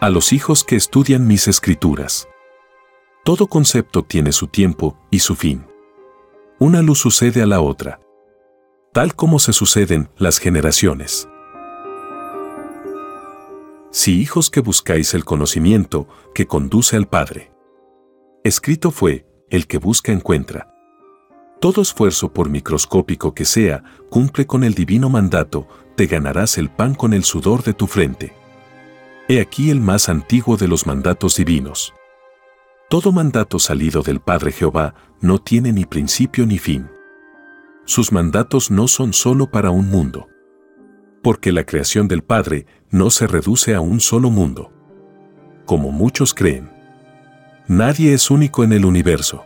a los hijos que estudian mis escrituras. Todo concepto tiene su tiempo y su fin. Una luz sucede a la otra, tal como se suceden las generaciones. Si hijos que buscáis el conocimiento que conduce al Padre. Escrito fue, el que busca encuentra. Todo esfuerzo por microscópico que sea, cumple con el divino mandato, te ganarás el pan con el sudor de tu frente. He aquí el más antiguo de los mandatos divinos. Todo mandato salido del Padre Jehová no tiene ni principio ni fin. Sus mandatos no son sólo para un mundo. Porque la creación del Padre no se reduce a un solo mundo. Como muchos creen. Nadie es único en el universo.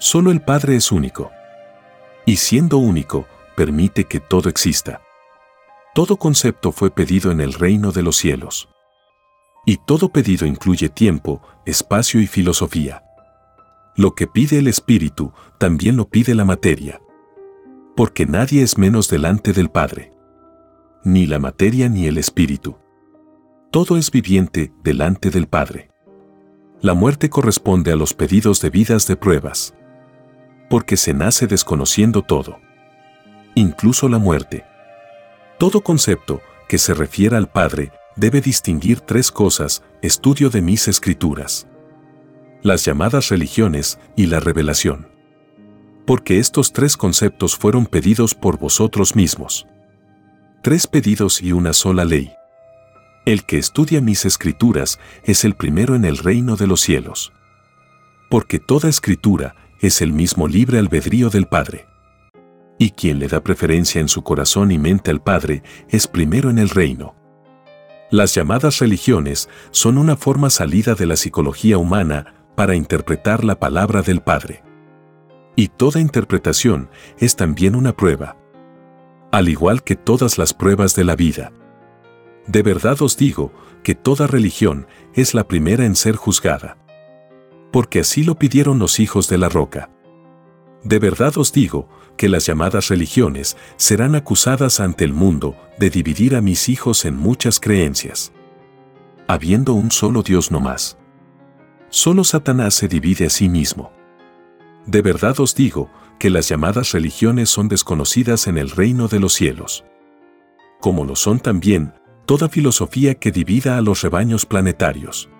Solo el Padre es único. Y siendo único, permite que todo exista. Todo concepto fue pedido en el reino de los cielos. Y todo pedido incluye tiempo, espacio y filosofía. Lo que pide el espíritu, también lo pide la materia. Porque nadie es menos delante del Padre. Ni la materia ni el espíritu. Todo es viviente delante del Padre. La muerte corresponde a los pedidos de vidas de pruebas. Porque se nace desconociendo todo. Incluso la muerte. Todo concepto que se refiera al Padre debe distinguir tres cosas, estudio de mis escrituras. Las llamadas religiones y la revelación. Porque estos tres conceptos fueron pedidos por vosotros mismos. Tres pedidos y una sola ley. El que estudia mis escrituras es el primero en el reino de los cielos. Porque toda escritura es el mismo libre albedrío del Padre. Y quien le da preferencia en su corazón y mente al Padre es primero en el reino. Las llamadas religiones son una forma salida de la psicología humana para interpretar la palabra del Padre. Y toda interpretación es también una prueba. Al igual que todas las pruebas de la vida. De verdad os digo que toda religión es la primera en ser juzgada. Porque así lo pidieron los hijos de la roca. De verdad os digo que las llamadas religiones serán acusadas ante el mundo de dividir a mis hijos en muchas creencias. Habiendo un solo Dios no más. Solo Satanás se divide a sí mismo. De verdad os digo que las llamadas religiones son desconocidas en el reino de los cielos. Como lo son también toda filosofía que divida a los rebaños planetarios.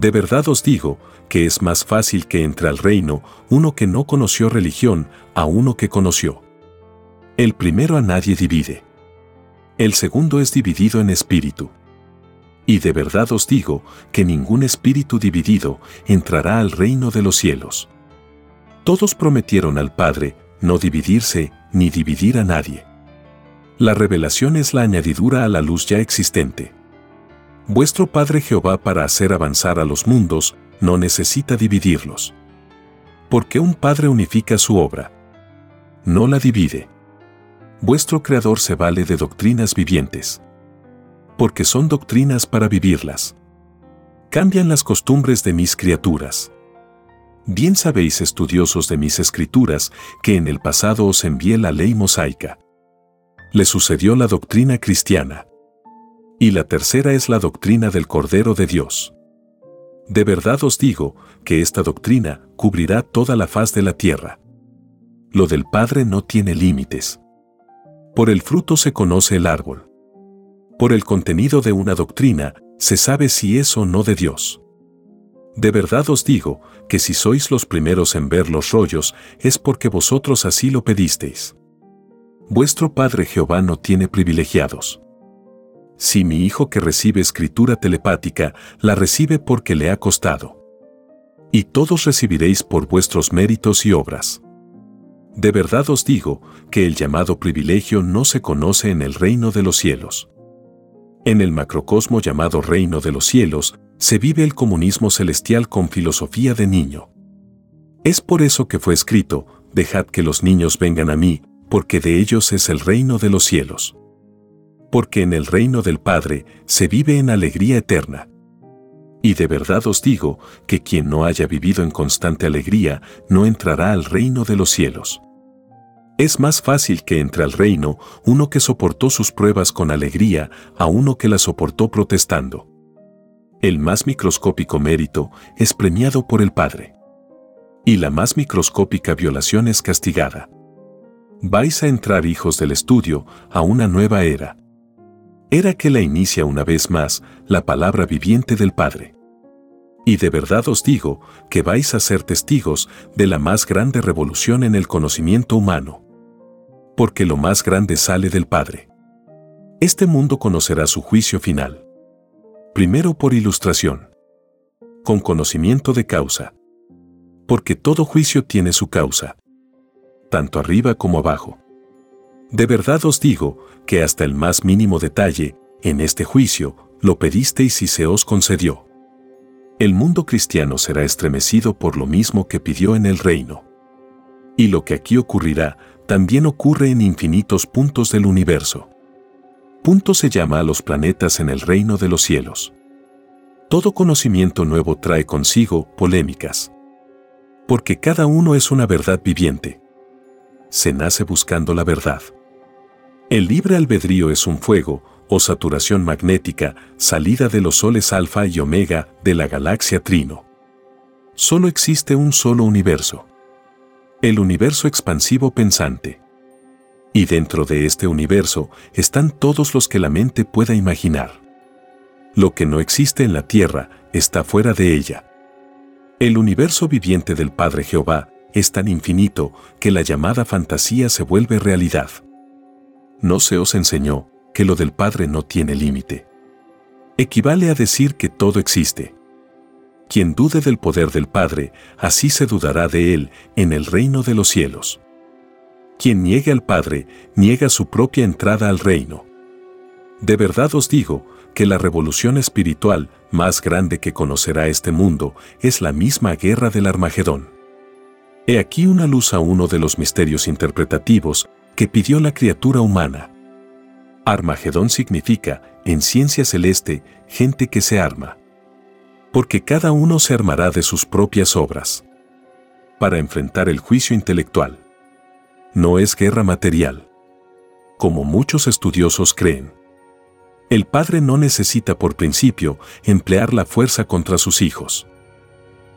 De verdad os digo que es más fácil que entre al reino uno que no conoció religión a uno que conoció. El primero a nadie divide. El segundo es dividido en espíritu. Y de verdad os digo que ningún espíritu dividido entrará al reino de los cielos. Todos prometieron al Padre no dividirse ni dividir a nadie. La revelación es la añadidura a la luz ya existente. Vuestro Padre Jehová para hacer avanzar a los mundos, no necesita dividirlos. Porque un Padre unifica su obra. No la divide. Vuestro Creador se vale de doctrinas vivientes. Porque son doctrinas para vivirlas. Cambian las costumbres de mis criaturas. Bien sabéis, estudiosos de mis escrituras, que en el pasado os envié la ley mosaica. Le sucedió la doctrina cristiana y la tercera es la doctrina del Cordero de Dios. De verdad os digo que esta doctrina cubrirá toda la faz de la tierra. Lo del Padre no tiene límites. Por el fruto se conoce el árbol. Por el contenido de una doctrina se sabe si es o no de Dios. De verdad os digo, que si sois los primeros en ver los rollos, es porque vosotros así lo pedisteis. Vuestro Padre Jehová no tiene privilegiados. Si mi hijo que recibe escritura telepática, la recibe porque le ha costado. Y todos recibiréis por vuestros méritos y obras. De verdad os digo que el llamado privilegio no se conoce en el reino de los cielos. En el macrocosmo llamado reino de los cielos, se vive el comunismo celestial con filosofía de niño. Es por eso que fue escrito, dejad que los niños vengan a mí, porque de ellos es el reino de los cielos. Porque en el reino del Padre se vive en alegría eterna. Y de verdad os digo que quien no haya vivido en constante alegría no entrará al reino de los cielos. Es más fácil que entre al reino uno que soportó sus pruebas con alegría a uno que las soportó protestando. El más microscópico mérito es premiado por el Padre. Y la más microscópica violación es castigada. Vais a entrar hijos del estudio a una nueva era. Era que la inicia una vez más la palabra viviente del Padre. Y de verdad os digo que vais a ser testigos de la más grande revolución en el conocimiento humano porque lo más grande sale del Padre. Este mundo conocerá su juicio final. Primero por ilustración. Con conocimiento de causa. Porque todo juicio tiene su causa. Tanto arriba como abajo. De verdad os digo que hasta el más mínimo detalle, en este juicio, lo pedisteis y se os concedió. El mundo cristiano será estremecido por lo mismo que pidió en el reino. Y lo que aquí ocurrirá también ocurre en infinitos puntos del universo. Punto se llama a los planetas en el reino de los cielos. Todo conocimiento nuevo trae consigo polémicas. Porque cada uno es una verdad viviente. Se nace buscando la verdad. El libre albedrío es un fuego o saturación magnética salida de los soles alfa y omega de la galaxia Trino. Solo existe un solo universo el universo expansivo pensante. Y dentro de este universo están todos los que la mente pueda imaginar. Lo que no existe en la Tierra está fuera de ella. El universo viviente del Padre Jehová es tan infinito que la llamada fantasía se vuelve realidad. No se os enseñó que lo del Padre no tiene límite. Equivale a decir que todo existe. Quien dude del poder del Padre, así se dudará de él en el reino de los cielos. Quien niegue al Padre, niega su propia entrada al reino. De verdad os digo que la revolución espiritual más grande que conocerá este mundo es la misma guerra del Armagedón. He aquí una luz a uno de los misterios interpretativos que pidió la criatura humana. Armagedón significa, en ciencia celeste, gente que se arma porque cada uno se armará de sus propias obras. Para enfrentar el juicio intelectual. No es guerra material. Como muchos estudiosos creen. El padre no necesita por principio emplear la fuerza contra sus hijos.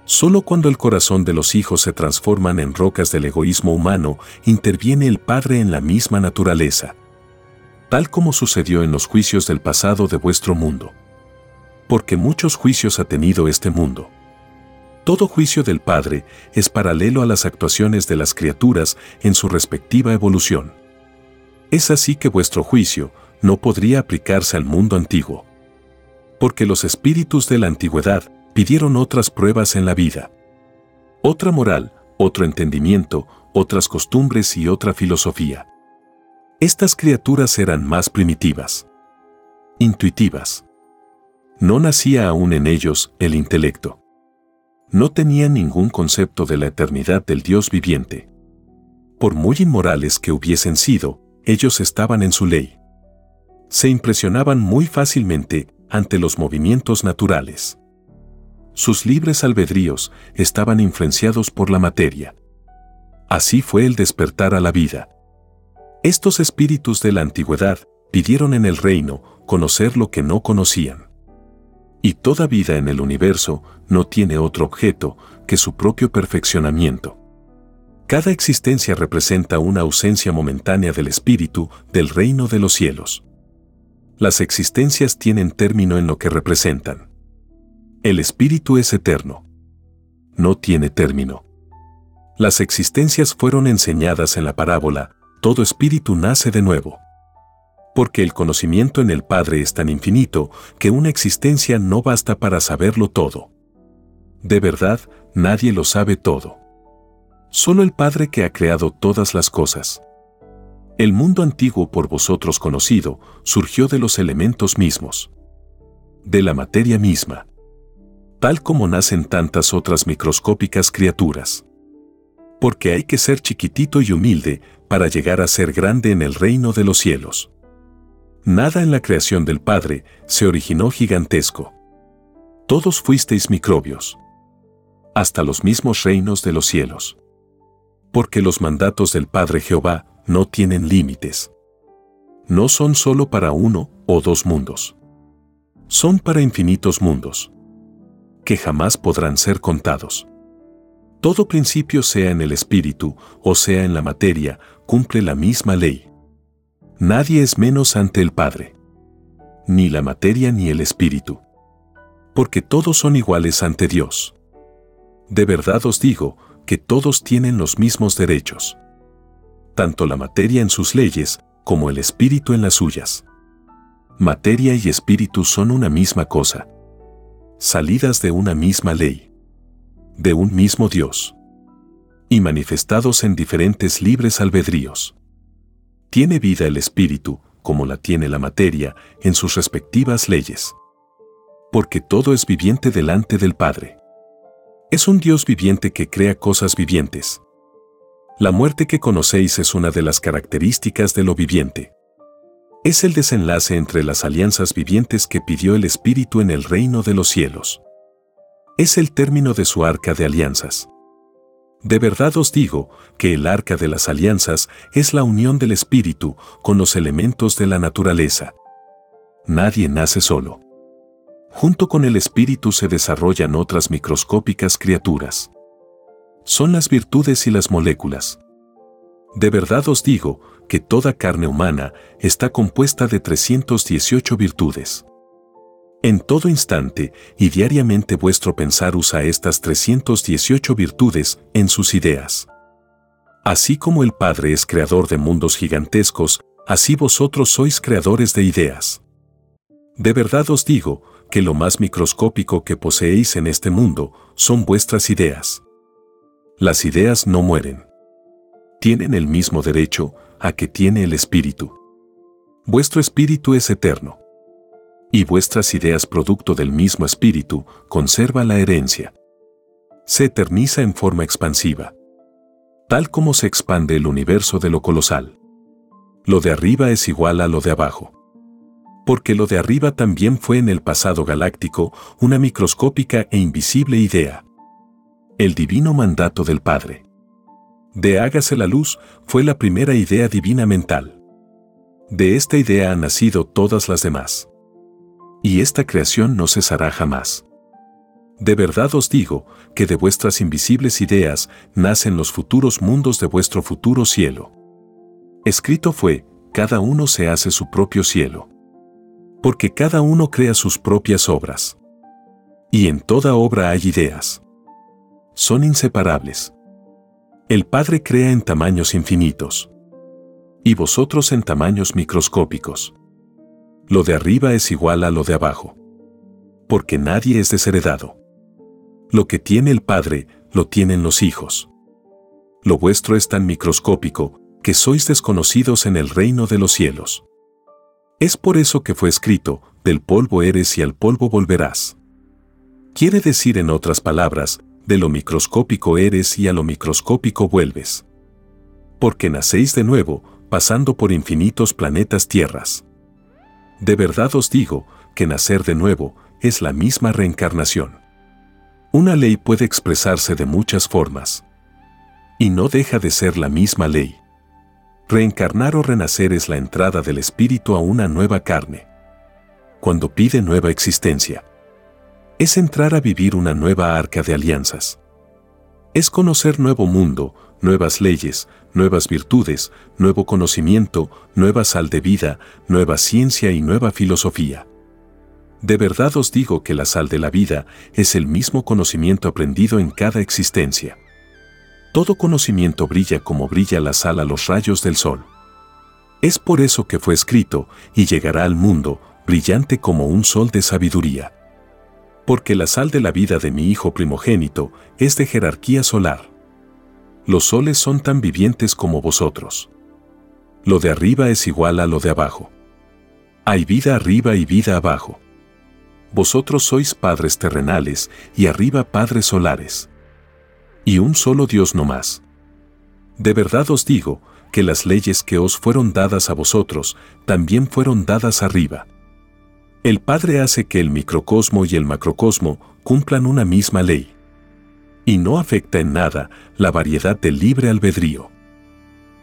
Solo cuando el corazón de los hijos se transforman en rocas del egoísmo humano, interviene el Padre en la misma naturaleza. Tal como sucedió en los juicios del pasado de vuestro mundo porque muchos juicios ha tenido este mundo. Todo juicio del Padre es paralelo a las actuaciones de las criaturas en su respectiva evolución. Es así que vuestro juicio no podría aplicarse al mundo antiguo. Porque los espíritus de la antigüedad pidieron otras pruebas en la vida. Otra moral, otro entendimiento, otras costumbres y otra filosofía. Estas criaturas eran más primitivas, intuitivas no nacía aún en ellos el intelecto. No tenían ningún concepto de la eternidad del Dios viviente. Por muy inmorales que hubiesen sido, ellos estaban en su ley. Se impresionaban muy fácilmente ante los movimientos naturales. Sus libres albedríos estaban influenciados por la materia. Así fue el despertar a la vida. Estos espíritus de la antigüedad pidieron en el reino conocer lo que no conocían. Y toda vida en el universo no tiene otro objeto que su propio perfeccionamiento. Cada existencia representa una ausencia momentánea del espíritu del reino de los cielos. Las existencias tienen término en lo que representan. El espíritu es eterno. No tiene término. Las existencias fueron enseñadas en la parábola, todo espíritu nace de nuevo. Porque el conocimiento en el Padre es tan infinito que una existencia no basta para saberlo todo. De verdad, nadie lo sabe todo. Solo el Padre que ha creado todas las cosas. El mundo antiguo por vosotros conocido surgió de los elementos mismos. De la materia misma. Tal como nacen tantas otras microscópicas criaturas. Porque hay que ser chiquitito y humilde para llegar a ser grande en el reino de los cielos. Nada en la creación del Padre se originó gigantesco. Todos fuisteis microbios. Hasta los mismos reinos de los cielos porque los mandatos del Padre Jehová no tienen límites. No son solo para uno o dos mundos. Son para infinitos mundos, que jamás podrán ser contados. Todo principio sea en el espíritu o sea en la materia, cumple la misma ley. Nadie es menos ante el Padre. Ni la materia ni el espíritu. Porque todos son iguales ante Dios. De verdad os digo, que todos tienen los mismos derechos. Tanto la materia en sus leyes como el espíritu en las suyas. Materia y espíritu son una misma cosa. Salidas de una misma ley. De un mismo Dios. Y manifestados en diferentes libres albedríos. Tiene vida el espíritu, como la tiene la materia, en sus respectivas leyes. Porque todo es viviente delante del Padre. Es un Dios viviente que crea cosas vivientes. La muerte que conocéis es una de las características de lo viviente. Es el desenlace entre las alianzas vivientes que pidió el Espíritu en el reino de los cielos. Es el término de su arca de alianzas. De verdad os digo que el arca de las alianzas es la unión del Espíritu con los elementos de la naturaleza. Nadie nace solo. Junto con el espíritu se desarrollan otras microscópicas criaturas. Son las virtudes y las moléculas. De verdad os digo que toda carne humana está compuesta de 318 virtudes. En todo instante y diariamente vuestro pensar usa estas 318 virtudes en sus ideas. Así como el Padre es creador de mundos gigantescos, así vosotros sois creadores de ideas. De verdad os digo que lo más microscópico que poseéis en este mundo son vuestras ideas. Las ideas no mueren. Tienen el mismo derecho a que tiene el espíritu. Vuestro espíritu es eterno. Y vuestras ideas producto del mismo espíritu conserva la herencia. Se eterniza en forma expansiva. Tal como se expande el universo de lo colosal. Lo de arriba es igual a lo de abajo porque lo de arriba también fue en el pasado galáctico una microscópica e invisible idea. El divino mandato del Padre. De hágase la luz fue la primera idea divina mental. De esta idea han nacido todas las demás. Y esta creación no cesará jamás. De verdad os digo que de vuestras invisibles ideas nacen los futuros mundos de vuestro futuro cielo. Escrito fue, cada uno se hace su propio cielo porque cada uno crea sus propias obras. Y en toda obra hay ideas. Son inseparables. El Padre crea en tamaños infinitos. Y vosotros en tamaños microscópicos. Lo de arriba es igual a lo de abajo. Porque nadie es desheredado. Lo que tiene el Padre, lo tienen los hijos. Lo vuestro es tan microscópico, que sois desconocidos en el reino de los cielos. Es por eso que fue escrito, del polvo eres y al polvo volverás. Quiere decir en otras palabras, de lo microscópico eres y a lo microscópico vuelves. Porque nacéis de nuevo, pasando por infinitos planetas tierras. De verdad os digo, que nacer de nuevo es la misma reencarnación. Una ley puede expresarse de muchas formas. Y no deja de ser la misma ley. Reencarnar o renacer es la entrada del espíritu a una nueva carne. Cuando pide nueva existencia. Es entrar a vivir una nueva arca de alianzas. Es conocer nuevo mundo, nuevas leyes, nuevas virtudes, nuevo conocimiento, nueva sal de vida, nueva ciencia y nueva filosofía. De verdad os digo que la sal de la vida es el mismo conocimiento aprendido en cada existencia. Todo conocimiento brilla como brilla la sal a los rayos del sol. Es por eso que fue escrito, y llegará al mundo, brillante como un sol de sabiduría. Porque la sal de la vida de mi hijo primogénito es de jerarquía solar. Los soles son tan vivientes como vosotros. Lo de arriba es igual a lo de abajo. Hay vida arriba y vida abajo. Vosotros sois padres terrenales y arriba padres solares. Y un solo Dios no más. De verdad os digo que las leyes que os fueron dadas a vosotros también fueron dadas arriba. El Padre hace que el microcosmo y el macrocosmo cumplan una misma ley. Y no afecta en nada la variedad del libre albedrío.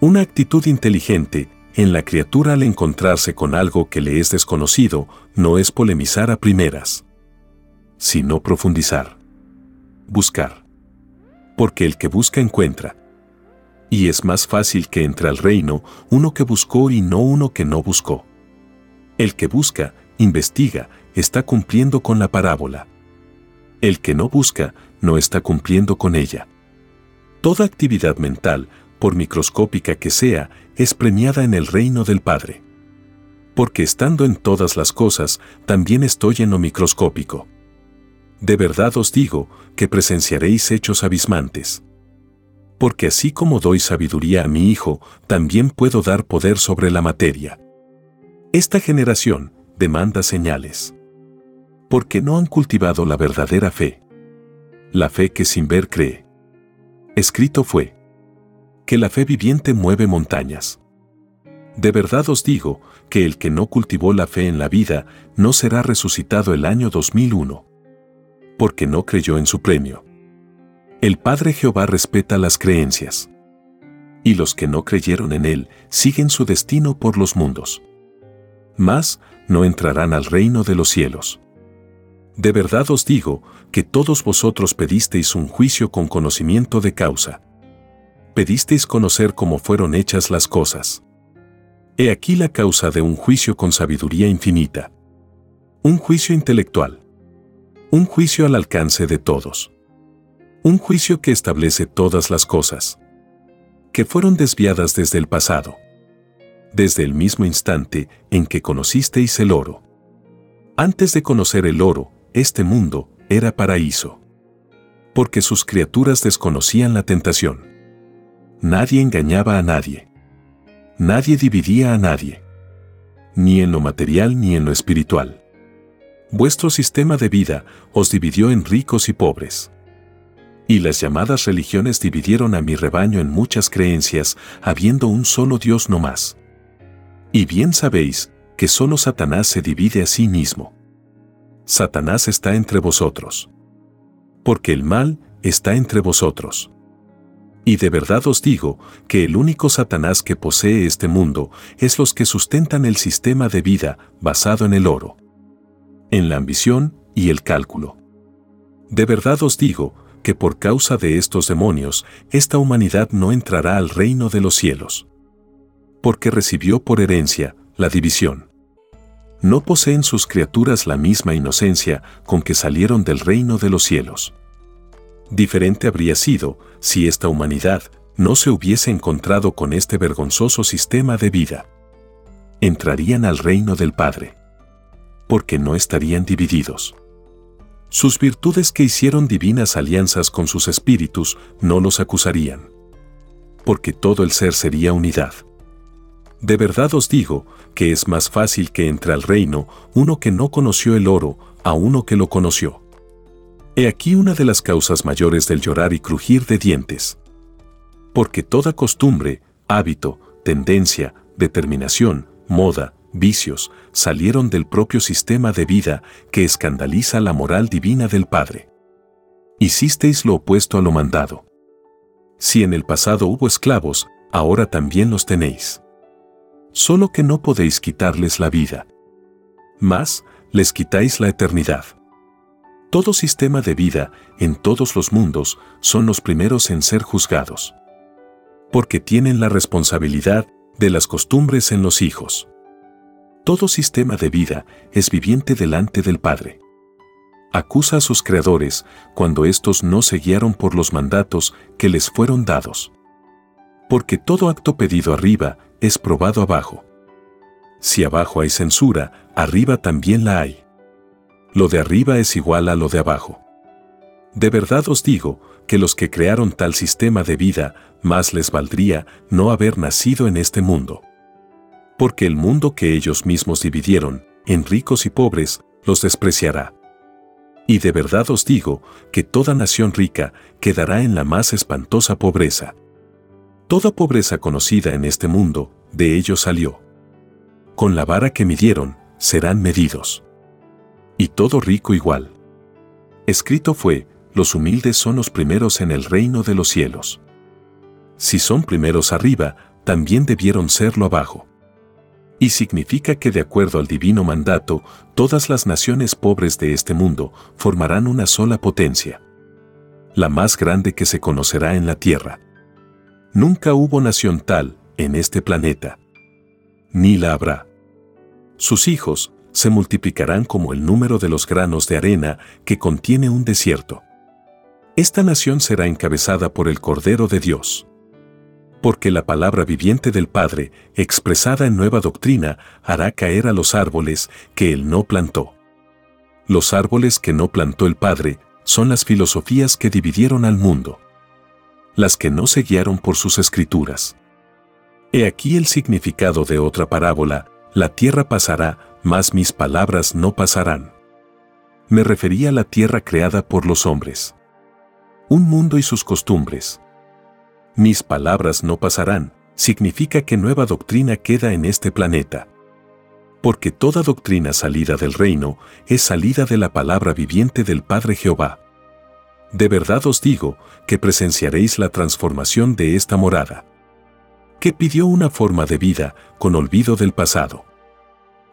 Una actitud inteligente en la criatura al encontrarse con algo que le es desconocido no es polemizar a primeras, sino profundizar. Buscar. Porque el que busca encuentra. Y es más fácil que entre al reino uno que buscó y no uno que no buscó. El que busca, investiga, está cumpliendo con la parábola. El que no busca, no está cumpliendo con ella. Toda actividad mental, por microscópica que sea, es premiada en el reino del Padre. Porque estando en todas las cosas, también estoy en lo microscópico. De verdad os digo que presenciaréis hechos abismantes. Porque así como doy sabiduría a mi Hijo, también puedo dar poder sobre la materia. Esta generación demanda señales. Porque no han cultivado la verdadera fe. La fe que sin ver cree. Escrito fue que la fe viviente mueve montañas. De verdad os digo que el que no cultivó la fe en la vida no será resucitado el año 2001. Porque no creyó en su premio. El Padre Jehová respeta las creencias. Y los que no creyeron en Él siguen su destino por los mundos. Mas no entrarán al reino de los cielos. De verdad os digo que todos vosotros pedisteis un juicio con conocimiento de causa pedisteis conocer cómo fueron hechas las cosas. He aquí la causa de un juicio con sabiduría infinita. Un juicio intelectual. Un juicio al alcance de todos. Un juicio que establece todas las cosas. Que fueron desviadas desde el pasado. Desde el mismo instante en que conocisteis el oro. Antes de conocer el oro, este mundo era paraíso. Porque sus criaturas desconocían la tentación Nadie engañaba a nadie. Nadie dividía a nadie. Ni en lo material ni en lo espiritual. Vuestro sistema de vida os dividió en ricos y pobres. Y las llamadas religiones dividieron a mi rebaño en muchas creencias, habiendo un solo Dios no más. Y bien sabéis que solo Satanás se divide a sí mismo. Satanás está entre vosotros. Porque el mal está entre vosotros. Y de verdad os digo que el único Satanás que posee este mundo es los que sustentan el sistema de vida basado en el oro, en la ambición y el cálculo. De verdad os digo que por causa de estos demonios, esta humanidad no entrará al reino de los cielos. Porque recibió por herencia la división. No poseen sus criaturas la misma inocencia con que salieron del reino de los cielos. Diferente habría sido si esta humanidad no se hubiese encontrado con este vergonzoso sistema de vida. Entrarían al reino del Padre. Porque no estarían divididos. Sus virtudes que hicieron divinas alianzas con sus espíritus no los acusarían. Porque todo el ser sería unidad. De verdad os digo que es más fácil que entre al reino uno que no conoció el oro a uno que lo conoció. He aquí una de las causas mayores del llorar y crujir de dientes. Porque toda costumbre, hábito, tendencia, determinación, moda, vicios, salieron del propio sistema de vida que escandaliza la moral divina del Padre. Hicisteis lo opuesto a lo mandado. Si en el pasado hubo esclavos, ahora también los tenéis. Solo que no podéis quitarles la vida. Más, les quitáis la eternidad. Todo sistema de vida, en todos los mundos, son los primeros en ser juzgados. Porque tienen la responsabilidad de las costumbres en los hijos. Todo sistema de vida es viviente delante del Padre. Acusa a sus creadores cuando éstos no se guiaron por los mandatos que les fueron dados. Porque todo acto pedido arriba es probado abajo. Si abajo hay censura, arriba también la hay. Lo de arriba es igual a lo de abajo. De verdad os digo que los que crearon tal sistema de vida, más les valdría no haber nacido en este mundo. Porque el mundo que ellos mismos dividieron, en ricos y pobres, los despreciará. Y de verdad os digo que toda nación rica quedará en la más espantosa pobreza. Toda pobreza conocida en este mundo, de ellos salió. Con la vara que midieron, serán medidos. Y todo rico igual. Escrito fue, los humildes son los primeros en el reino de los cielos. Si son primeros arriba, también debieron serlo abajo. Y significa que de acuerdo al divino mandato, todas las naciones pobres de este mundo formarán una sola potencia. La más grande que se conocerá en la tierra. Nunca hubo nación tal en este planeta. Ni la habrá. Sus hijos se multiplicarán como el número de los granos de arena que contiene un desierto. Esta nación será encabezada por el Cordero de Dios. Porque la palabra viviente del Padre, expresada en nueva doctrina, hará caer a los árboles que Él no plantó. Los árboles que no plantó el Padre son las filosofías que dividieron al mundo. Las que no se guiaron por sus escrituras. He aquí el significado de otra parábola, la tierra pasará, mas mis palabras no pasarán. Me refería a la tierra creada por los hombres un mundo y sus costumbres. Mis palabras no pasarán, significa que nueva doctrina queda en este planeta. Porque toda doctrina salida del reino es salida de la palabra viviente del Padre Jehová. De verdad os digo que presenciaréis la transformación de esta morada. Que pidió una forma de vida con olvido del pasado.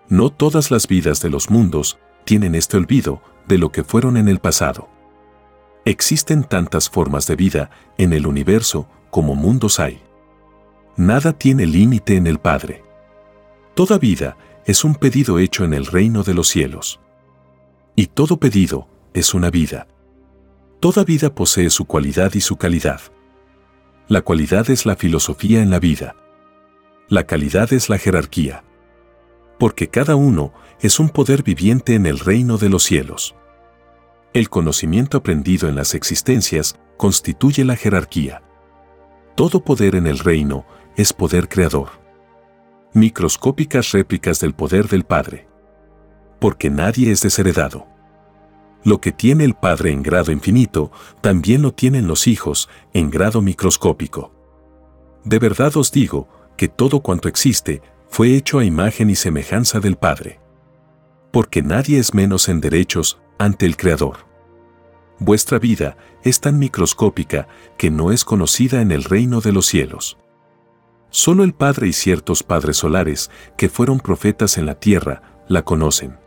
No todas las vidas de los mundos tienen este olvido de lo que fueron en el pasado. Existen tantas formas de vida en el universo como mundos hay. Nada tiene límite en el Padre. Toda vida es un pedido hecho en el reino de los cielos. Y todo pedido es una vida. Toda vida posee su cualidad y su calidad. La cualidad es la filosofía en la vida. La calidad es la jerarquía. Porque cada uno es un poder viviente en el reino de los cielos. El conocimiento aprendido en las existencias constituye la jerarquía. Todo poder en el reino es poder creador. Microscópicas réplicas del poder del Padre. Porque nadie es desheredado. Lo que tiene el Padre en grado infinito, también lo tienen los hijos en grado microscópico. De verdad os digo que todo cuanto existe fue hecho a imagen y semejanza del Padre. Porque nadie es menos en derechos ante el Creador. Vuestra vida es tan microscópica que no es conocida en el reino de los cielos. Solo el Padre y ciertos padres solares, que fueron profetas en la tierra, la conocen.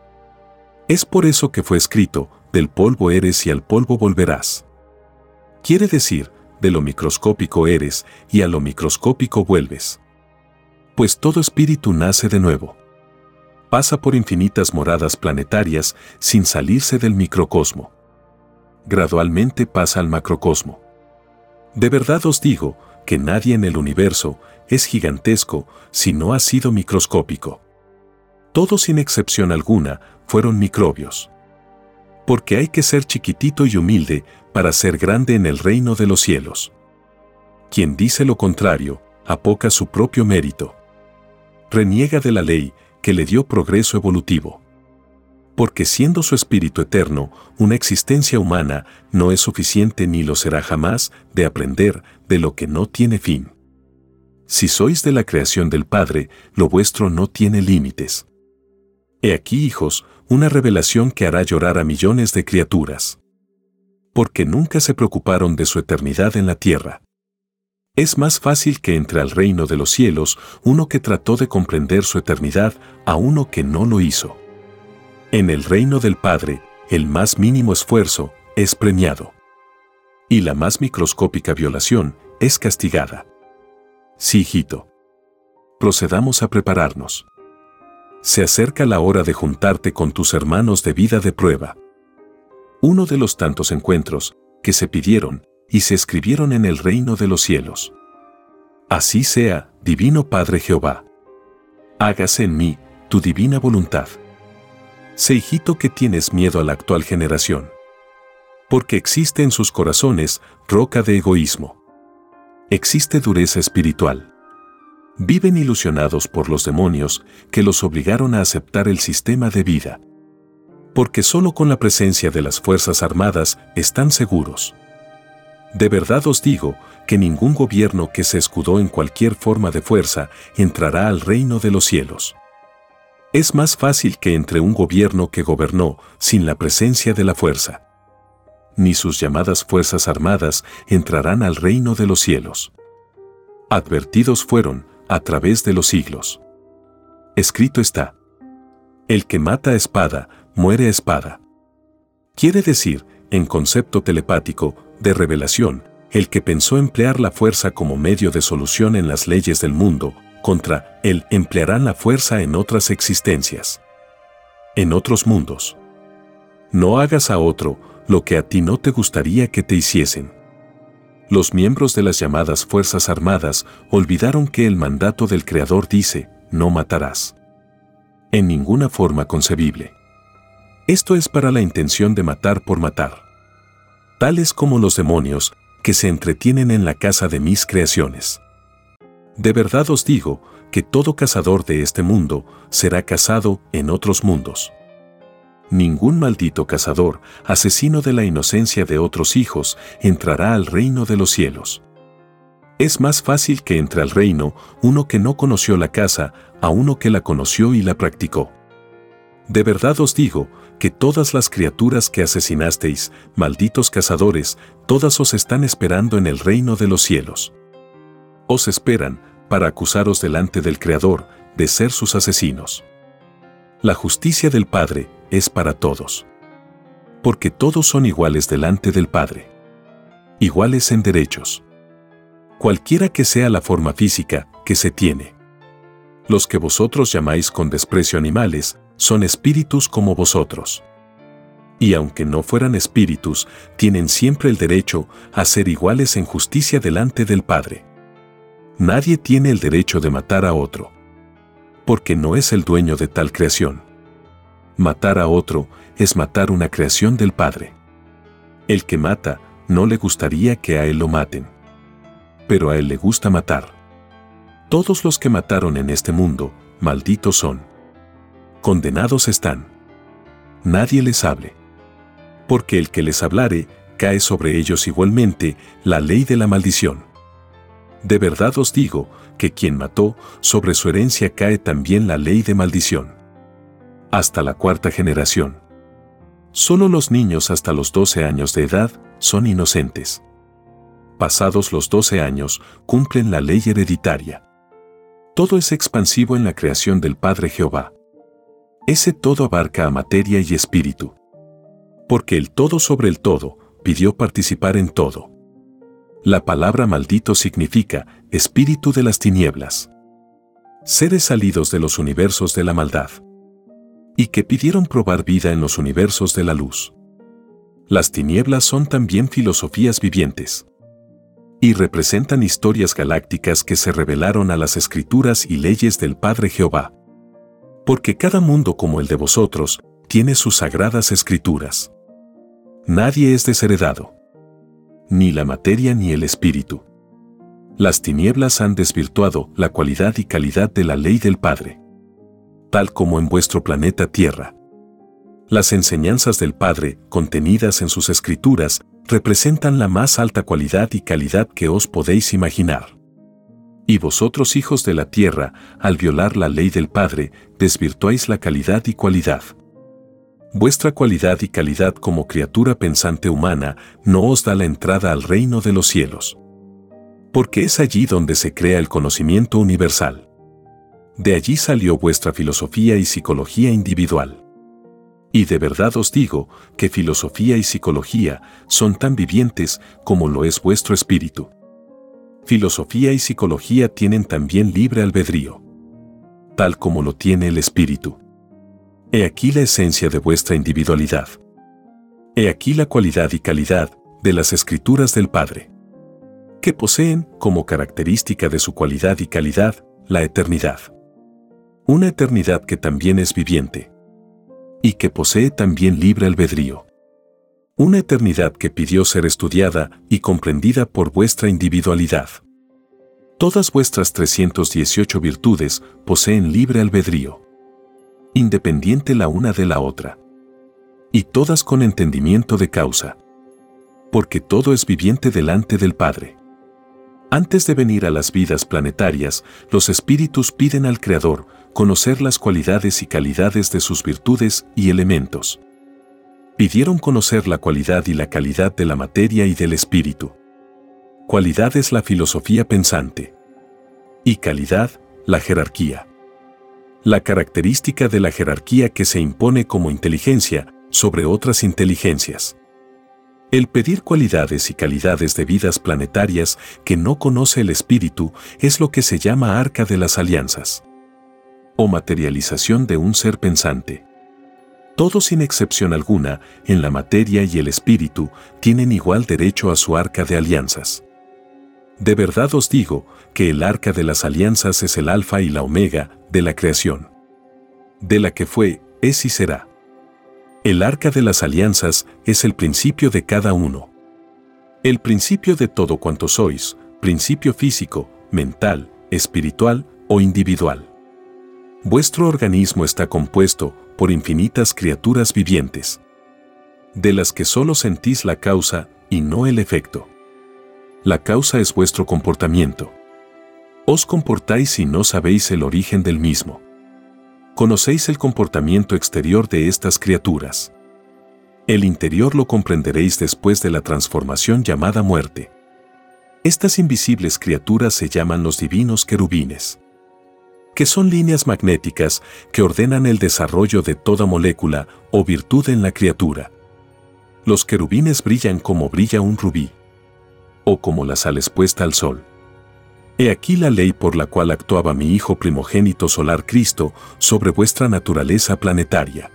Es por eso que fue escrito, del polvo eres y al polvo volverás. Quiere decir, de lo microscópico eres y a lo microscópico vuelves. Pues todo espíritu nace de nuevo pasa por infinitas moradas planetarias sin salirse del microcosmo. Gradualmente pasa al macrocosmo. De verdad os digo que nadie en el universo es gigantesco si no ha sido microscópico. Todos sin excepción alguna fueron microbios. Porque hay que ser chiquitito y humilde para ser grande en el reino de los cielos. Quien dice lo contrario, apoca su propio mérito. Reniega de la ley que le dio progreso evolutivo. Porque siendo su espíritu eterno, una existencia humana no es suficiente ni lo será jamás de aprender de lo que no tiene fin. Si sois de la creación del Padre, lo vuestro no tiene límites. He aquí, hijos, una revelación que hará llorar a millones de criaturas. Porque nunca se preocuparon de su eternidad en la tierra. Es más fácil que entre al reino de los cielos uno que trató de comprender su eternidad a uno que no lo hizo. En el reino del Padre, el más mínimo esfuerzo es premiado. Y la más microscópica violación es castigada. Sí, hijito. Procedamos a prepararnos. Se acerca la hora de juntarte con tus hermanos de vida de prueba. Uno de los tantos encuentros que se pidieron y se escribieron en el reino de los cielos. Así sea, Divino Padre Jehová. Hágase en mí tu divina voluntad. Sé hijito que tienes miedo a la actual generación. Porque existe en sus corazones roca de egoísmo. Existe dureza espiritual. Viven ilusionados por los demonios que los obligaron a aceptar el sistema de vida. Porque solo con la presencia de las Fuerzas Armadas están seguros. De verdad os digo que ningún gobierno que se escudó en cualquier forma de fuerza entrará al reino de los cielos. Es más fácil que entre un gobierno que gobernó sin la presencia de la fuerza. Ni sus llamadas Fuerzas Armadas entrarán al reino de los cielos. Advertidos fueron, a través de los siglos. Escrito está. El que mata espada, muere espada. Quiere decir, en concepto telepático, de revelación, el que pensó emplear la fuerza como medio de solución en las leyes del mundo, contra él emplearán la fuerza en otras existencias. En otros mundos. No hagas a otro lo que a ti no te gustaría que te hiciesen. Los miembros de las llamadas Fuerzas Armadas olvidaron que el mandato del Creador dice, no matarás. En ninguna forma concebible. Esto es para la intención de matar por matar. Tales como los demonios, que se entretienen en la casa de mis creaciones. De verdad os digo que todo cazador de este mundo será cazado en otros mundos. Ningún maldito cazador, asesino de la inocencia de otros hijos, entrará al reino de los cielos. Es más fácil que entre al reino uno que no conoció la casa a uno que la conoció y la practicó. De verdad os digo que todas las criaturas que asesinasteis, malditos cazadores, todas os están esperando en el reino de los cielos. Os esperan, para acusaros delante del Creador de ser sus asesinos. La justicia del Padre es para todos. Porque todos son iguales delante del Padre. Iguales en derechos. Cualquiera que sea la forma física que se tiene. Los que vosotros llamáis con desprecio animales, son espíritus como vosotros. Y aunque no fueran espíritus, tienen siempre el derecho a ser iguales en justicia delante del Padre. Nadie tiene el derecho de matar a otro. Porque no es el dueño de tal creación. Matar a otro es matar una creación del Padre. El que mata no le gustaría que a él lo maten. Pero a él le gusta matar. Todos los que mataron en este mundo, malditos son. Condenados están. Nadie les hable. Porque el que les hablare, cae sobre ellos igualmente la ley de la maldición. De verdad os digo que quien mató, sobre su herencia cae también la ley de maldición. Hasta la cuarta generación. Solo los niños hasta los 12 años de edad son inocentes. Pasados los 12 años, cumplen la ley hereditaria. Todo es expansivo en la creación del Padre Jehová. Ese todo abarca a materia y espíritu. Porque el todo sobre el todo pidió participar en todo. La palabra maldito significa espíritu de las tinieblas. Seres salidos de los universos de la maldad. Y que pidieron probar vida en los universos de la luz. Las tinieblas son también filosofías vivientes. Y representan historias galácticas que se revelaron a las escrituras y leyes del Padre Jehová. Porque cada mundo como el de vosotros tiene sus sagradas escrituras. Nadie es desheredado ni la materia ni el espíritu. Las tinieblas han desvirtuado la cualidad y calidad de la ley del Padre. Tal como en vuestro planeta Tierra. Las enseñanzas del Padre, contenidas en sus escrituras, representan la más alta cualidad y calidad que os podéis imaginar. Y vosotros hijos de la tierra, al violar la ley del Padre, desvirtuáis la calidad y cualidad. Vuestra cualidad y calidad como criatura pensante humana no os da la entrada al reino de los cielos. Porque es allí donde se crea el conocimiento universal. De allí salió vuestra filosofía y psicología individual. Y de verdad os digo que filosofía y psicología son tan vivientes como lo es vuestro espíritu. Filosofía y psicología tienen también libre albedrío. tal como lo tiene el Espíritu. He aquí la esencia de vuestra individualidad. He aquí la cualidad y calidad de las escrituras del Padre, que poseen como característica de su cualidad y calidad la eternidad. Una eternidad que también es viviente y que posee también libre albedrío. Una eternidad que pidió ser estudiada y comprendida por vuestra individualidad. Todas vuestras 318 virtudes poseen libre albedrío, independiente la una de la otra, y todas con entendimiento de causa, porque todo es viviente delante del Padre. Antes de venir a las vidas planetarias, los espíritus piden al Creador conocer las cualidades y calidades de sus virtudes y elementos. Pidieron conocer la cualidad y la calidad de la materia y del espíritu. Cualidad es la filosofía pensante. Y calidad, la jerarquía. La característica de la jerarquía que se impone como inteligencia sobre otras inteligencias. El pedir cualidades y calidades de vidas planetarias que no conoce el espíritu es lo que se llama arca de las alianzas. O materialización de un ser pensante. Todos sin excepción alguna, en la materia y el espíritu, tienen igual derecho a su arca de alianzas. De verdad os digo que el arca de las alianzas es el alfa y la omega de la creación. De la que fue, es y será. El arca de las alianzas es el principio de cada uno. El principio de todo cuanto sois, principio físico, mental, espiritual o individual. Vuestro organismo está compuesto por infinitas criaturas vivientes, de las que solo sentís la causa y no el efecto. La causa es vuestro comportamiento. Os comportáis si no sabéis el origen del mismo. Conocéis el comportamiento exterior de estas criaturas. El interior lo comprenderéis después de la transformación llamada muerte. Estas invisibles criaturas se llaman los divinos querubines, que son líneas magnéticas que ordenan el desarrollo de toda molécula o virtud en la criatura. Los querubines brillan como brilla un rubí o como la sal expuesta al sol. He aquí la ley por la cual actuaba mi Hijo primogénito solar Cristo sobre vuestra naturaleza planetaria.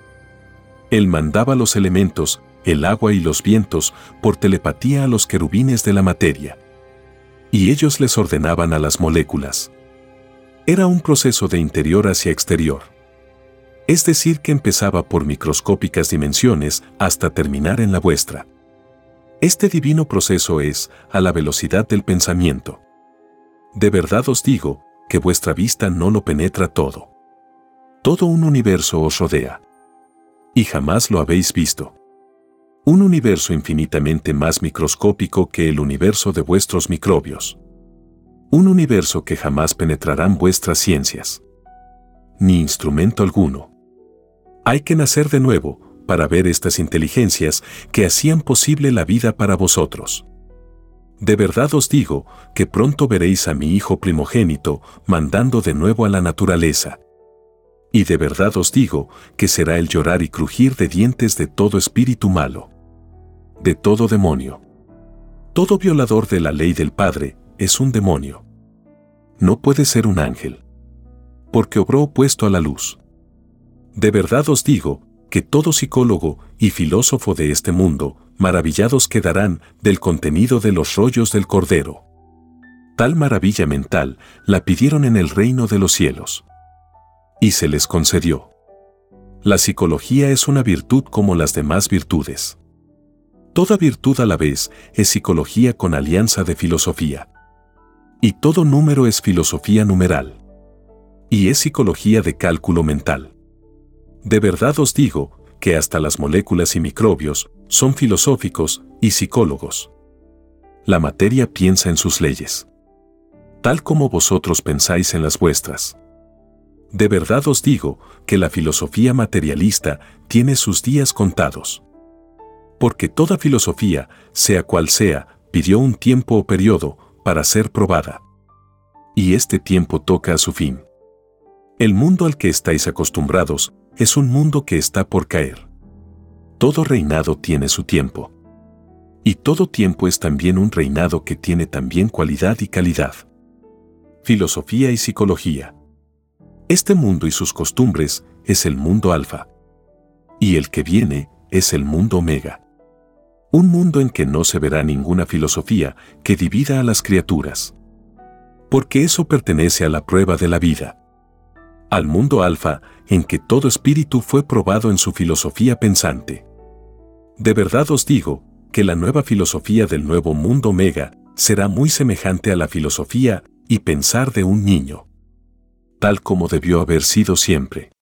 Él mandaba los elementos, el agua y los vientos, por telepatía a los querubines de la materia. Y ellos les ordenaban a las moléculas. Era un proceso de interior hacia exterior. Es decir, que empezaba por microscópicas dimensiones hasta terminar en la vuestra. Este divino proceso es a la velocidad del pensamiento. De verdad os digo que vuestra vista no lo penetra todo. Todo un universo os rodea. Y jamás lo habéis visto. Un universo infinitamente más microscópico que el universo de vuestros microbios. Un universo que jamás penetrarán vuestras ciencias. Ni instrumento alguno. Hay que nacer de nuevo para ver estas inteligencias que hacían posible la vida para vosotros. De verdad os digo que pronto veréis a mi Hijo primogénito mandando de nuevo a la naturaleza. Y de verdad os digo que será el llorar y crujir de dientes de todo espíritu malo, de todo demonio. Todo violador de la ley del Padre es un demonio. No puede ser un ángel, porque obró opuesto a la luz. De verdad os digo que todo psicólogo y filósofo de este mundo maravillados quedarán del contenido de los rollos del Cordero. Tal maravilla mental la pidieron en el reino de los cielos. Y se les concedió. La psicología es una virtud como las demás virtudes. Toda virtud a la vez es psicología con alianza de filosofía. Y todo número es filosofía numeral. Y es psicología de cálculo mental. De verdad os digo que hasta las moléculas y microbios son filosóficos y psicólogos. La materia piensa en sus leyes, tal como vosotros pensáis en las vuestras. De verdad os digo que la filosofía materialista tiene sus días contados. Porque toda filosofía, sea cual sea, pidió un tiempo o periodo para ser probada. Y este tiempo toca a su fin. El mundo al que estáis acostumbrados es un mundo que está por caer. Todo reinado tiene su tiempo. Y todo tiempo es también un reinado que tiene también cualidad y calidad. Filosofía y psicología. Este mundo y sus costumbres es el mundo alfa. Y el que viene es el mundo omega. Un mundo en que no se verá ninguna filosofía que divida a las criaturas. Porque eso pertenece a la prueba de la vida. Al mundo alfa, en que todo espíritu fue probado en su filosofía pensante. De verdad os digo, que la nueva filosofía del nuevo mundo omega será muy semejante a la filosofía y pensar de un niño. Tal como debió haber sido siempre.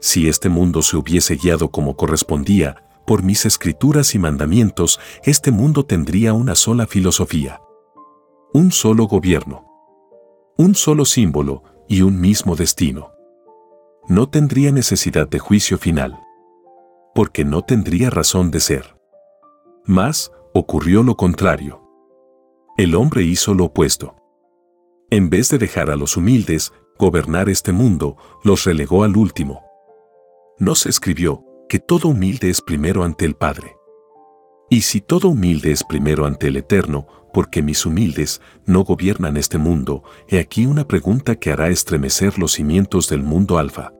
Si este mundo se hubiese guiado como correspondía, por mis escrituras y mandamientos, este mundo tendría una sola filosofía. Un solo gobierno. Un solo símbolo y un mismo destino. No tendría necesidad de juicio final. Porque no tendría razón de ser. Mas, ocurrió lo contrario. El hombre hizo lo opuesto. En vez de dejar a los humildes gobernar este mundo, los relegó al último. No se escribió que todo humilde es primero ante el Padre. Y si todo humilde es primero ante el Eterno, porque mis humildes no gobiernan este mundo, he aquí una pregunta que hará estremecer los cimientos del mundo alfa.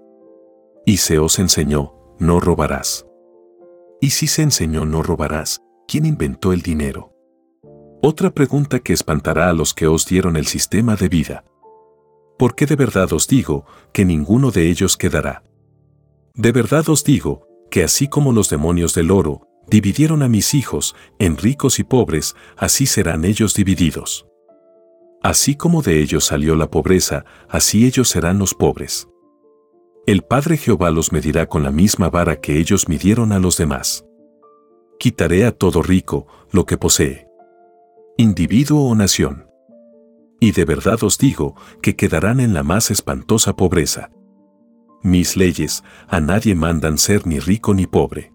Y se os enseñó, no robarás. Y si se enseñó no robarás, ¿quién inventó el dinero? Otra pregunta que espantará a los que os dieron el sistema de vida. Porque de verdad os digo que ninguno de ellos quedará. De verdad os digo que así como los demonios del oro dividieron a mis hijos en ricos y pobres, así serán ellos divididos. Así como de ellos salió la pobreza, así ellos serán los pobres. El Padre Jehová los medirá con la misma vara que ellos midieron a los demás. Quitaré a todo rico lo que posee individuo o nación. Y de verdad os digo que quedarán en la más espantosa pobreza. Mis leyes a nadie mandan ser ni rico ni pobre.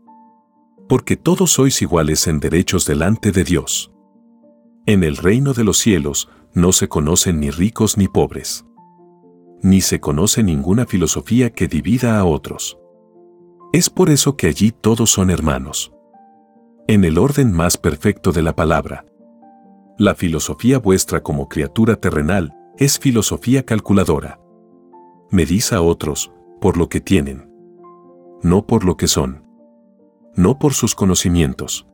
Porque todos sois iguales en derechos delante de Dios. En el reino de los cielos no se conocen ni ricos ni pobres. Ni se conoce ninguna filosofía que divida a otros. Es por eso que allí todos son hermanos. En el orden más perfecto de la palabra, la filosofía vuestra como criatura terrenal es filosofía calculadora. Medís a otros por lo que tienen, no por lo que son, no por sus conocimientos.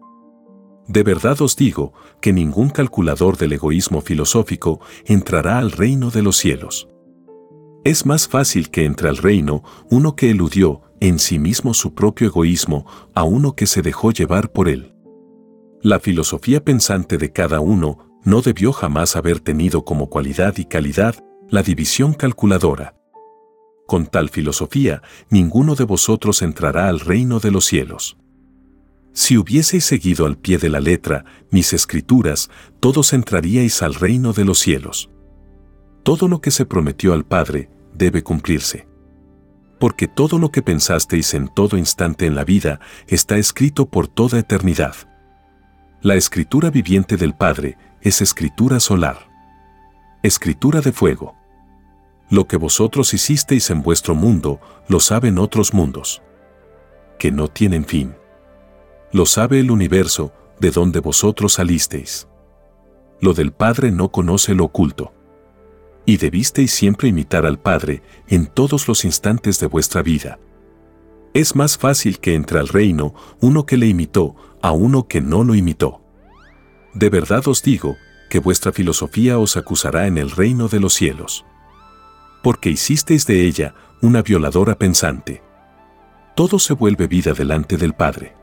De verdad os digo que ningún calculador del egoísmo filosófico entrará al reino de los cielos. Es más fácil que entre al reino uno que eludió en sí mismo su propio egoísmo a uno que se dejó llevar por él. La filosofía pensante de cada uno no debió jamás haber tenido como cualidad y calidad la división calculadora. Con tal filosofía, ninguno de vosotros entrará al reino de los cielos. Si hubieseis seguido al pie de la letra mis escrituras, todos entraríais al reino de los cielos. Todo lo que se prometió al Padre debe cumplirse. Porque todo lo que pensasteis en todo instante en la vida está escrito por toda eternidad. La escritura viviente del Padre es escritura solar. Escritura de fuego. Lo que vosotros hicisteis en vuestro mundo, lo saben otros mundos. Que no tienen fin. Lo sabe el universo, de donde vosotros salisteis. Lo del Padre no conoce lo oculto. Y debisteis siempre imitar al Padre en todos los instantes de vuestra vida. Es más fácil que entre al reino uno que le imitó a uno que no lo imitó. De verdad os digo, que vuestra filosofía os acusará en el reino de los cielos. Porque hicisteis de ella una violadora pensante. Todo se vuelve vida delante del Padre.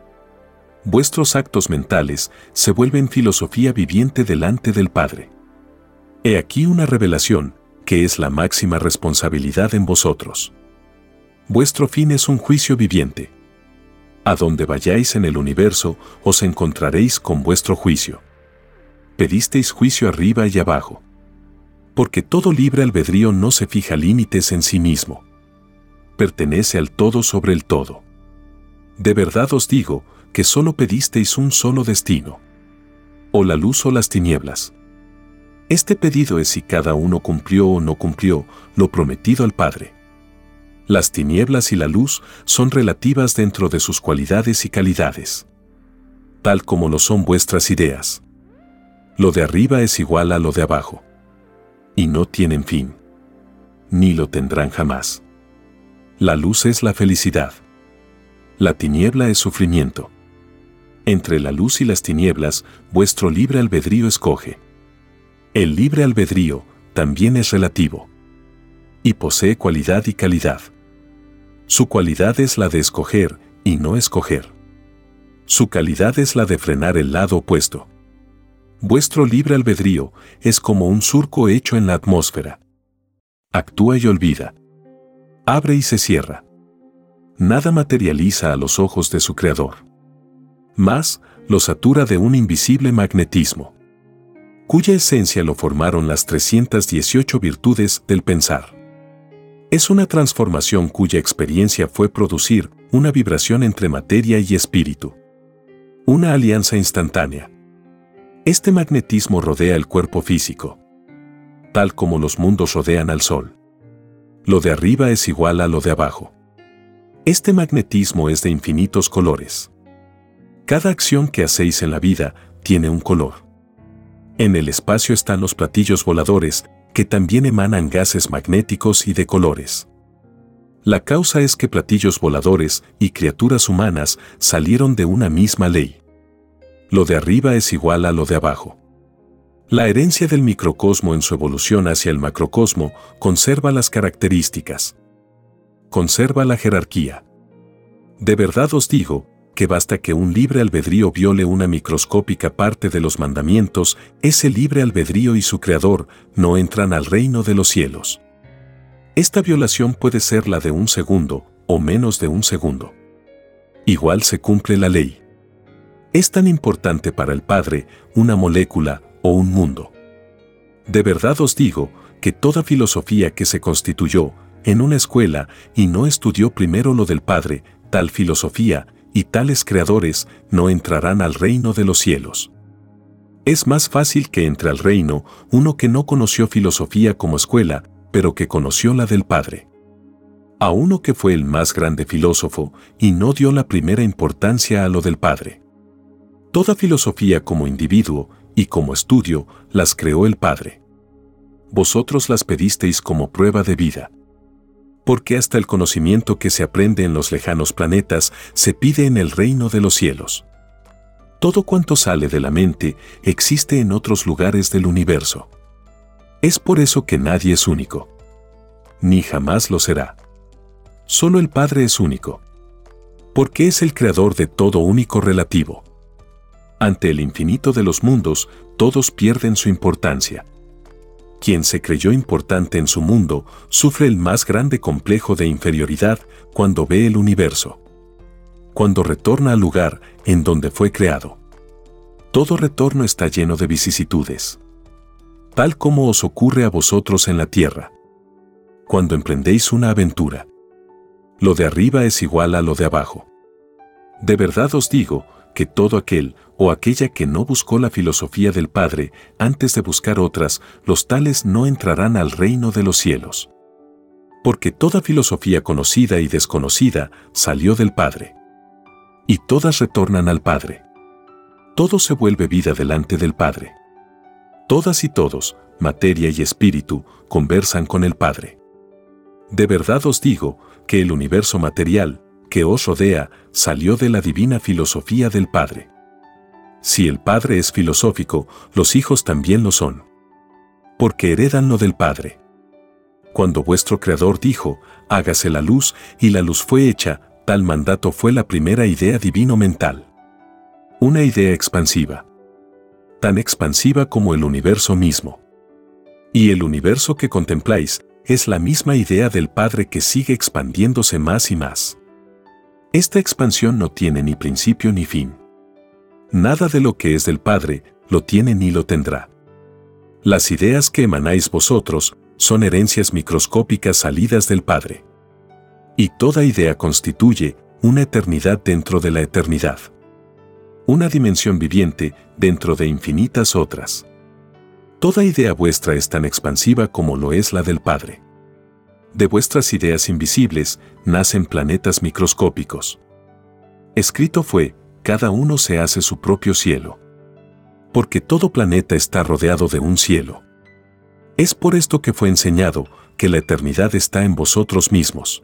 Vuestros actos mentales se vuelven filosofía viviente delante del Padre. He aquí una revelación, que es la máxima responsabilidad en vosotros. Vuestro fin es un juicio viviente. A donde vayáis en el universo, os encontraréis con vuestro juicio. Pedisteis juicio arriba y abajo. Porque todo libre albedrío no se fija límites en sí mismo. Pertenece al todo sobre el todo. De verdad os digo que solo pedisteis un solo destino. O la luz o las tinieblas. Este pedido es si cada uno cumplió o no cumplió lo prometido al Padre. Las tinieblas y la luz son relativas dentro de sus cualidades y calidades. Tal como lo son vuestras ideas. Lo de arriba es igual a lo de abajo. Y no tienen fin. ni lo tendrán jamás. La luz es la felicidad. La tiniebla es sufrimiento. Entre la luz y las tinieblas, vuestro libre albedrío escoge. El libre albedrío también es relativo. Y posee cualidad y calidad. Su cualidad es la de escoger y no escoger. Su calidad es la de frenar el lado opuesto. Vuestro libre albedrío es como un surco hecho en la atmósfera. Actúa y olvida. Abre y se cierra. Nada materializa a los ojos de su creador. Más, lo satura de un invisible magnetismo, cuya esencia lo formaron las 318 virtudes del pensar. Es una transformación cuya experiencia fue producir una vibración entre materia y espíritu una alianza instantánea. Este magnetismo rodea el cuerpo físico, tal como los mundos rodean al Sol. Lo de arriba es igual a lo de abajo. Este magnetismo es de infinitos colores. Cada acción que hacéis en la vida tiene un color. En el espacio están los platillos voladores, que también emanan gases magnéticos y de colores. La causa es que platillos voladores y criaturas humanas salieron de una misma ley lo de arriba es igual a lo de abajo. La herencia del microcosmo en su evolución hacia el macrocosmo conserva las características. Conserva la jerarquía. De verdad os digo, que basta que un libre albedrío viole una microscópica parte de los mandamientos, ese libre albedrío y su creador no entran al reino de los cielos. Esta violación puede ser la de un segundo, o menos de un segundo. Igual se cumple la ley. Es tan importante para el Padre una molécula o un mundo. De verdad os digo que toda filosofía que se constituyó en una escuela y no estudió primero lo del Padre, tal filosofía y tales creadores no entrarán al reino de los cielos. Es más fácil que entre al reino uno que no conoció filosofía como escuela, pero que conoció la del Padre. A uno que fue el más grande filósofo y no dio la primera importancia a lo del Padre. Toda filosofía como individuo y como estudio las creó el Padre. Vosotros las pedisteis como prueba de vida. Porque hasta el conocimiento que se aprende en los lejanos planetas se pide en el reino de los cielos. Todo cuanto sale de la mente existe en otros lugares del universo. Es por eso que nadie es único. Ni jamás lo será. Solo el Padre es único. Porque es el creador de todo único relativo. Ante el infinito de los mundos, todos pierden su importancia. Quien se creyó importante en su mundo sufre el más grande complejo de inferioridad cuando ve el universo. Cuando retorna al lugar en donde fue creado. Todo retorno está lleno de vicisitudes. Tal como os ocurre a vosotros en la tierra. Cuando emprendéis una aventura. Lo de arriba es igual a lo de abajo. De verdad os digo, que todo aquel o aquella que no buscó la filosofía del Padre antes de buscar otras, los tales no entrarán al reino de los cielos. Porque toda filosofía conocida y desconocida salió del Padre. Y todas retornan al Padre. Todo se vuelve vida delante del Padre. Todas y todos, materia y espíritu, conversan con el Padre. De verdad os digo que el universo material, que os rodea salió de la divina filosofía del Padre. Si el Padre es filosófico, los hijos también lo son. Porque heredan lo del Padre. Cuando vuestro Creador dijo, hágase la luz, y la luz fue hecha, tal mandato fue la primera idea divino mental. Una idea expansiva. Tan expansiva como el universo mismo. Y el universo que contempláis es la misma idea del Padre que sigue expandiéndose más y más. Esta expansión no tiene ni principio ni fin. Nada de lo que es del Padre lo tiene ni lo tendrá. Las ideas que emanáis vosotros son herencias microscópicas salidas del Padre. Y toda idea constituye una eternidad dentro de la eternidad. Una dimensión viviente dentro de infinitas otras. Toda idea vuestra es tan expansiva como lo es la del Padre. De vuestras ideas invisibles nacen planetas microscópicos. Escrito fue, cada uno se hace su propio cielo. Porque todo planeta está rodeado de un cielo. Es por esto que fue enseñado que la eternidad está en vosotros mismos.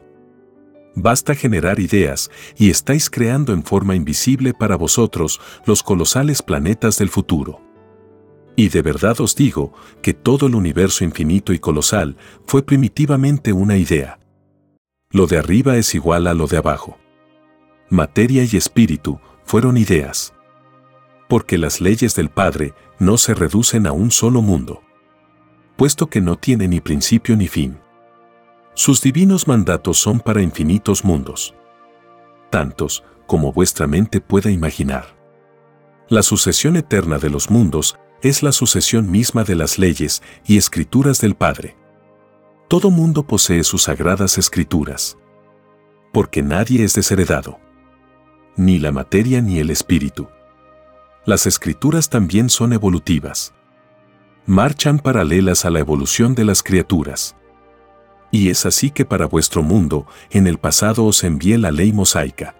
Basta generar ideas y estáis creando en forma invisible para vosotros los colosales planetas del futuro. Y de verdad os digo que todo el universo infinito y colosal fue primitivamente una idea. Lo de arriba es igual a lo de abajo. Materia y espíritu fueron ideas. Porque las leyes del Padre no se reducen a un solo mundo. Puesto que no tiene ni principio ni fin. Sus divinos mandatos son para infinitos mundos. Tantos como vuestra mente pueda imaginar. La sucesión eterna de los mundos es la sucesión misma de las leyes y escrituras del Padre. Todo mundo posee sus sagradas escrituras. Porque nadie es desheredado. Ni la materia ni el espíritu. Las escrituras también son evolutivas. Marchan paralelas a la evolución de las criaturas. Y es así que para vuestro mundo, en el pasado os envié la ley mosaica.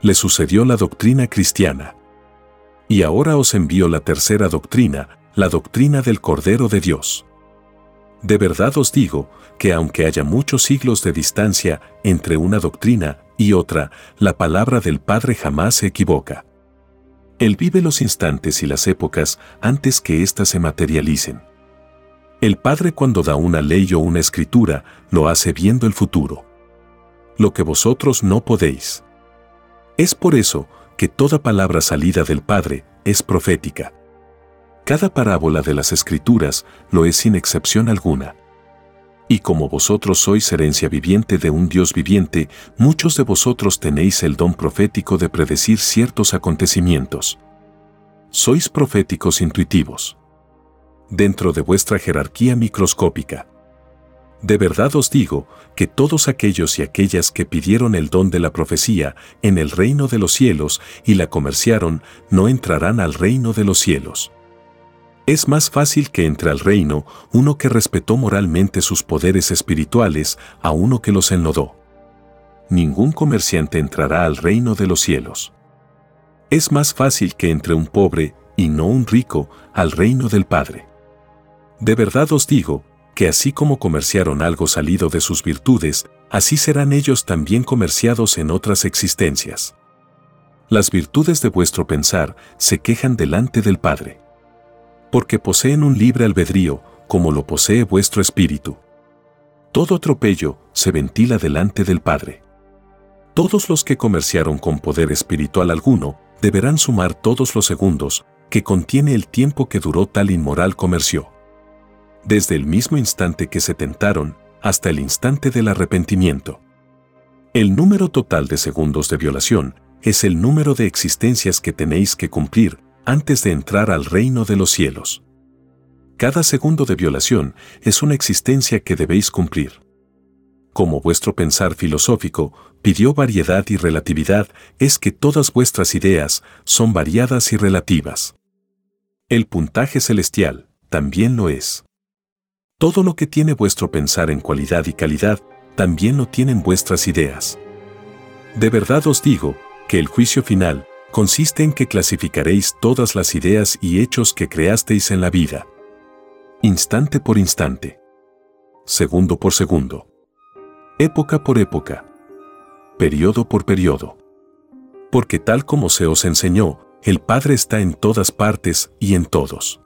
Le sucedió la doctrina cristiana y ahora os envío la tercera doctrina, la doctrina del Cordero de Dios. De verdad os digo que aunque haya muchos siglos de distancia entre una doctrina y otra, la palabra del Padre jamás se equivoca. Él vive los instantes y las épocas antes que éstas se materialicen. El Padre cuando da una ley o una escritura, lo hace viendo el futuro. Lo que vosotros no podéis. Es por eso que toda palabra salida del Padre es profética. Cada parábola de las Escrituras lo es sin excepción alguna. Y como vosotros sois herencia viviente de un Dios viviente, muchos de vosotros tenéis el don profético de predecir ciertos acontecimientos. Sois proféticos intuitivos. Dentro de vuestra jerarquía microscópica. De verdad os digo que todos aquellos y aquellas que pidieron el don de la profecía en el reino de los cielos y la comerciaron no entrarán al reino de los cielos. Es más fácil que entre al reino uno que respetó moralmente sus poderes espirituales a uno que los enlodó. Ningún comerciante entrará al reino de los cielos. Es más fácil que entre un pobre, y no un rico, al reino del Padre. De verdad os digo, que así como comerciaron algo salido de sus virtudes, así serán ellos también comerciados en otras existencias. Las virtudes de vuestro pensar se quejan delante del Padre. Porque poseen un libre albedrío, como lo posee vuestro espíritu. Todo atropello se ventila delante del Padre. Todos los que comerciaron con poder espiritual alguno deberán sumar todos los segundos que contiene el tiempo que duró tal inmoral comercio desde el mismo instante que se tentaron hasta el instante del arrepentimiento. El número total de segundos de violación es el número de existencias que tenéis que cumplir antes de entrar al reino de los cielos. Cada segundo de violación es una existencia que debéis cumplir. Como vuestro pensar filosófico pidió variedad y relatividad, es que todas vuestras ideas son variadas y relativas. El puntaje celestial también lo es. Todo lo que tiene vuestro pensar en cualidad y calidad, también lo tienen vuestras ideas. De verdad os digo, que el juicio final consiste en que clasificaréis todas las ideas y hechos que creasteis en la vida. Instante por instante. Segundo por segundo. Época por época. Periodo por periodo. Porque tal como se os enseñó, el Padre está en todas partes y en todos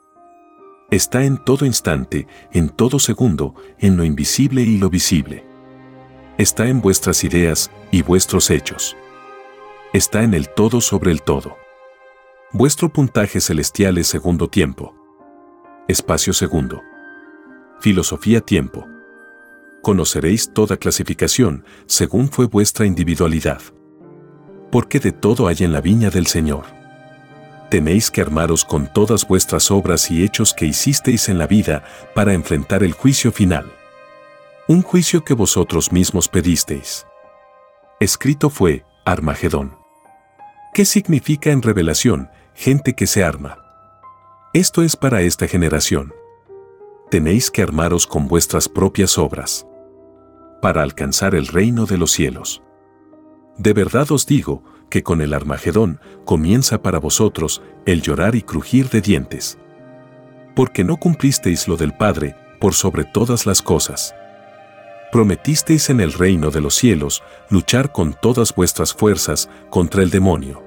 está en todo instante, en todo segundo, en lo invisible y lo visible. Está en vuestras ideas y vuestros hechos. Está en el todo sobre el todo. Vuestro puntaje celestial es segundo tiempo. Espacio segundo. Filosofía tiempo. Conoceréis toda clasificación según fue vuestra individualidad. Porque de todo hay en la viña del Señor tenéis que armaros con todas vuestras obras y hechos que hicisteis en la vida para enfrentar el juicio final. Un juicio que vosotros mismos pedisteis. Escrito fue, Armagedón. ¿Qué significa en revelación, gente que se arma? Esto es para esta generación. Tenéis que armaros con vuestras propias obras. Para alcanzar el reino de los cielos. De verdad os digo, que con el Armagedón comienza para vosotros el llorar y crujir de dientes. Porque no cumplisteis lo del Padre por sobre todas las cosas. Prometisteis en el reino de los cielos luchar con todas vuestras fuerzas contra el demonio.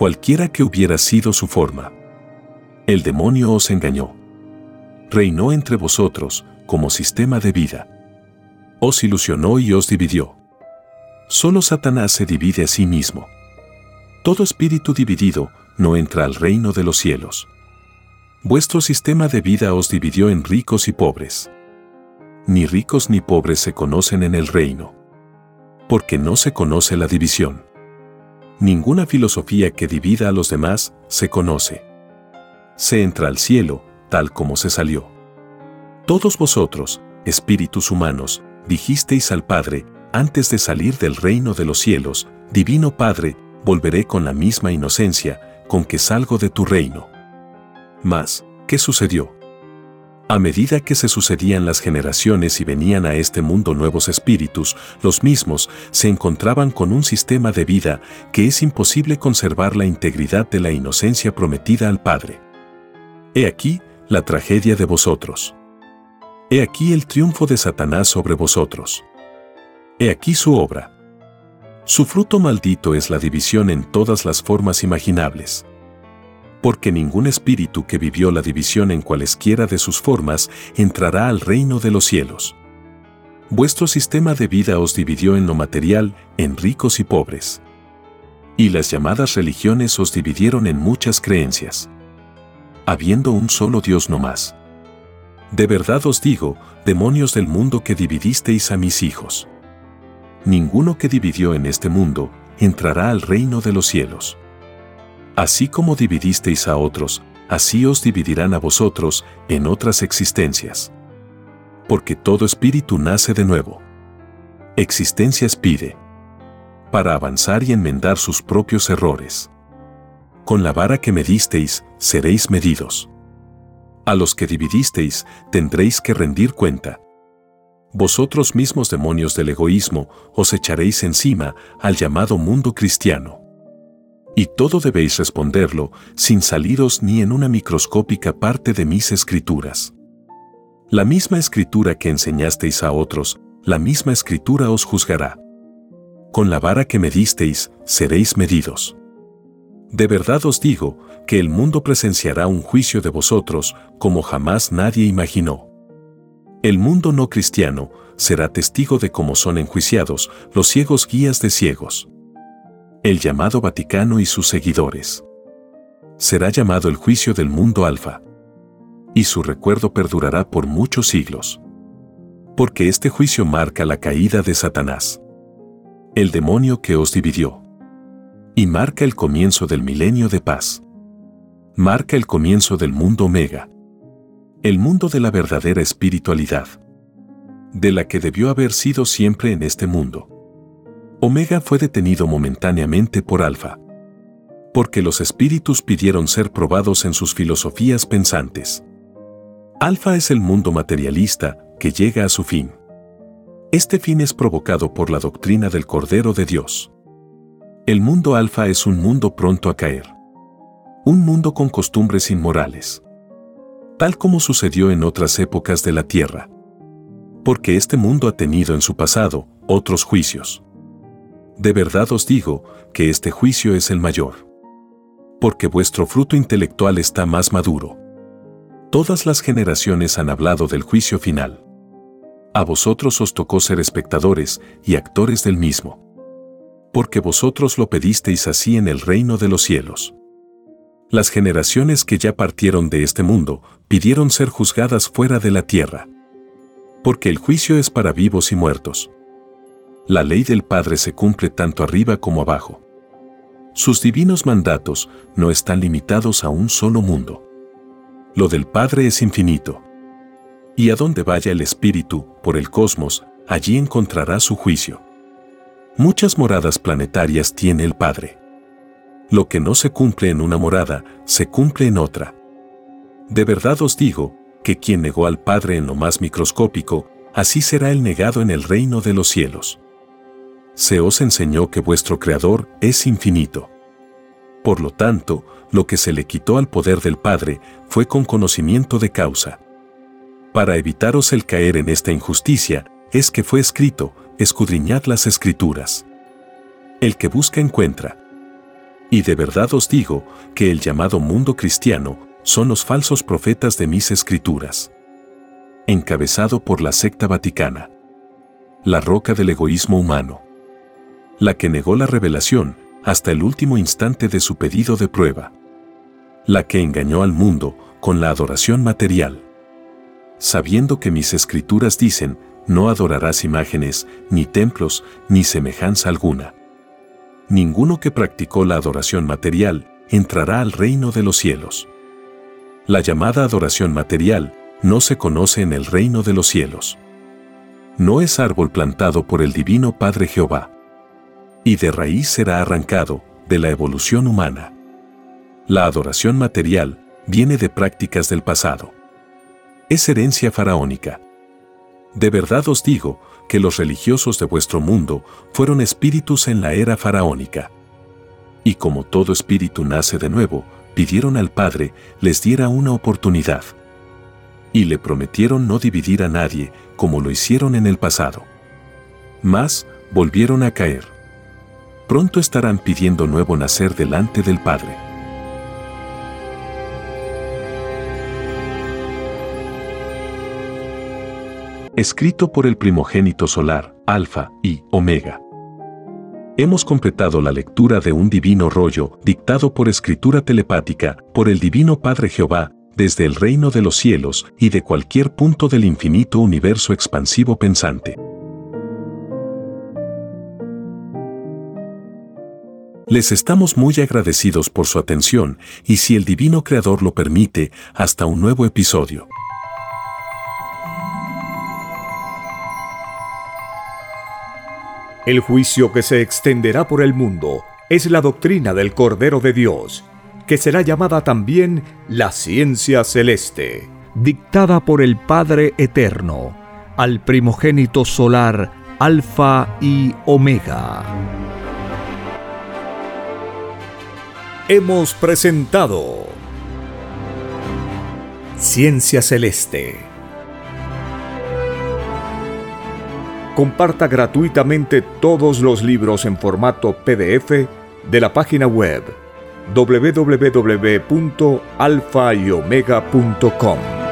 Cualquiera que hubiera sido su forma. El demonio os engañó. Reinó entre vosotros como sistema de vida. Os ilusionó y os dividió. Solo Satanás se divide a sí mismo. Todo espíritu dividido no entra al reino de los cielos. Vuestro sistema de vida os dividió en ricos y pobres. Ni ricos ni pobres se conocen en el reino. Porque no se conoce la división. Ninguna filosofía que divida a los demás se conoce. Se entra al cielo tal como se salió. Todos vosotros, espíritus humanos, dijisteis al Padre, antes de salir del reino de los cielos, Divino Padre, volveré con la misma inocencia, con que salgo de tu reino. Mas, ¿qué sucedió? A medida que se sucedían las generaciones y venían a este mundo nuevos espíritus, los mismos se encontraban con un sistema de vida que es imposible conservar la integridad de la inocencia prometida al Padre. He aquí la tragedia de vosotros. He aquí el triunfo de Satanás sobre vosotros. He aquí su obra. Su fruto maldito es la división en todas las formas imaginables. Porque ningún espíritu que vivió la división en cualesquiera de sus formas entrará al reino de los cielos. Vuestro sistema de vida os dividió en lo material, en ricos y pobres. Y las llamadas religiones os dividieron en muchas creencias. Habiendo un solo Dios no más. De verdad os digo, demonios del mundo que dividisteis a mis hijos ninguno que dividió en este mundo entrará al reino de los cielos. Así como dividisteis a otros, así os dividirán a vosotros en otras existencias. Porque todo espíritu nace de nuevo. Existencias pide. Para avanzar y enmendar sus propios errores. Con la vara que medisteis, seréis medidos. A los que dividisteis, tendréis que rendir cuenta vosotros mismos demonios del egoísmo os echaréis encima al llamado mundo cristiano. Y todo debéis responderlo sin saliros ni en una microscópica parte de mis escrituras. La misma escritura que enseñasteis a otros, la misma escritura os juzgará. Con la vara que me disteis, seréis medidos. De verdad os digo que el mundo presenciará un juicio de vosotros como jamás nadie imaginó. El mundo no cristiano será testigo de cómo son enjuiciados los ciegos guías de ciegos. El llamado Vaticano y sus seguidores. Será llamado el juicio del mundo alfa. Y su recuerdo perdurará por muchos siglos. Porque este juicio marca la caída de Satanás. El demonio que os dividió. Y marca el comienzo del milenio de paz. Marca el comienzo del mundo omega el mundo de la verdadera espiritualidad, de la que debió haber sido siempre en este mundo. Omega fue detenido momentáneamente por Alfa, porque los espíritus pidieron ser probados en sus filosofías pensantes. Alfa es el mundo materialista que llega a su fin. Este fin es provocado por la doctrina del Cordero de Dios. El mundo alfa es un mundo pronto a caer. Un mundo con costumbres inmorales tal como sucedió en otras épocas de la Tierra. Porque este mundo ha tenido en su pasado otros juicios. De verdad os digo que este juicio es el mayor. Porque vuestro fruto intelectual está más maduro. Todas las generaciones han hablado del juicio final. A vosotros os tocó ser espectadores y actores del mismo. Porque vosotros lo pedisteis así en el reino de los cielos. Las generaciones que ya partieron de este mundo pidieron ser juzgadas fuera de la tierra. Porque el juicio es para vivos y muertos. La ley del Padre se cumple tanto arriba como abajo. Sus divinos mandatos no están limitados a un solo mundo. Lo del Padre es infinito. Y a donde vaya el Espíritu, por el cosmos, allí encontrará su juicio. Muchas moradas planetarias tiene el Padre. Lo que no se cumple en una morada, se cumple en otra. De verdad os digo, que quien negó al Padre en lo más microscópico, así será el negado en el reino de los cielos. Se os enseñó que vuestro Creador es infinito. Por lo tanto, lo que se le quitó al poder del Padre fue con conocimiento de causa. Para evitaros el caer en esta injusticia, es que fue escrito, escudriñad las escrituras. El que busca encuentra. Y de verdad os digo que el llamado mundo cristiano son los falsos profetas de mis escrituras. Encabezado por la secta vaticana. La roca del egoísmo humano. La que negó la revelación hasta el último instante de su pedido de prueba. La que engañó al mundo con la adoración material. Sabiendo que mis escrituras dicen, no adorarás imágenes, ni templos, ni semejanza alguna. Ninguno que practicó la adoración material entrará al reino de los cielos. La llamada adoración material no se conoce en el reino de los cielos. No es árbol plantado por el divino Padre Jehová. Y de raíz será arrancado de la evolución humana. La adoración material viene de prácticas del pasado. Es herencia faraónica. De verdad os digo que los religiosos de vuestro mundo fueron espíritus en la era faraónica. Y como todo espíritu nace de nuevo, pidieron al Padre les diera una oportunidad. Y le prometieron no dividir a nadie como lo hicieron en el pasado. Mas, volvieron a caer. Pronto estarán pidiendo nuevo nacer delante del Padre. Escrito por el primogénito solar, Alfa y Omega. Hemos completado la lectura de un divino rollo, dictado por escritura telepática, por el Divino Padre Jehová, desde el reino de los cielos y de cualquier punto del infinito universo expansivo pensante. Les estamos muy agradecidos por su atención y si el Divino Creador lo permite, hasta un nuevo episodio. El juicio que se extenderá por el mundo es la doctrina del Cordero de Dios, que será llamada también la ciencia celeste, dictada por el Padre Eterno, al primogénito solar Alfa y Omega. Hemos presentado Ciencia Celeste comparta gratuitamente todos los libros en formato PDF de la página web www.alfayomega.com.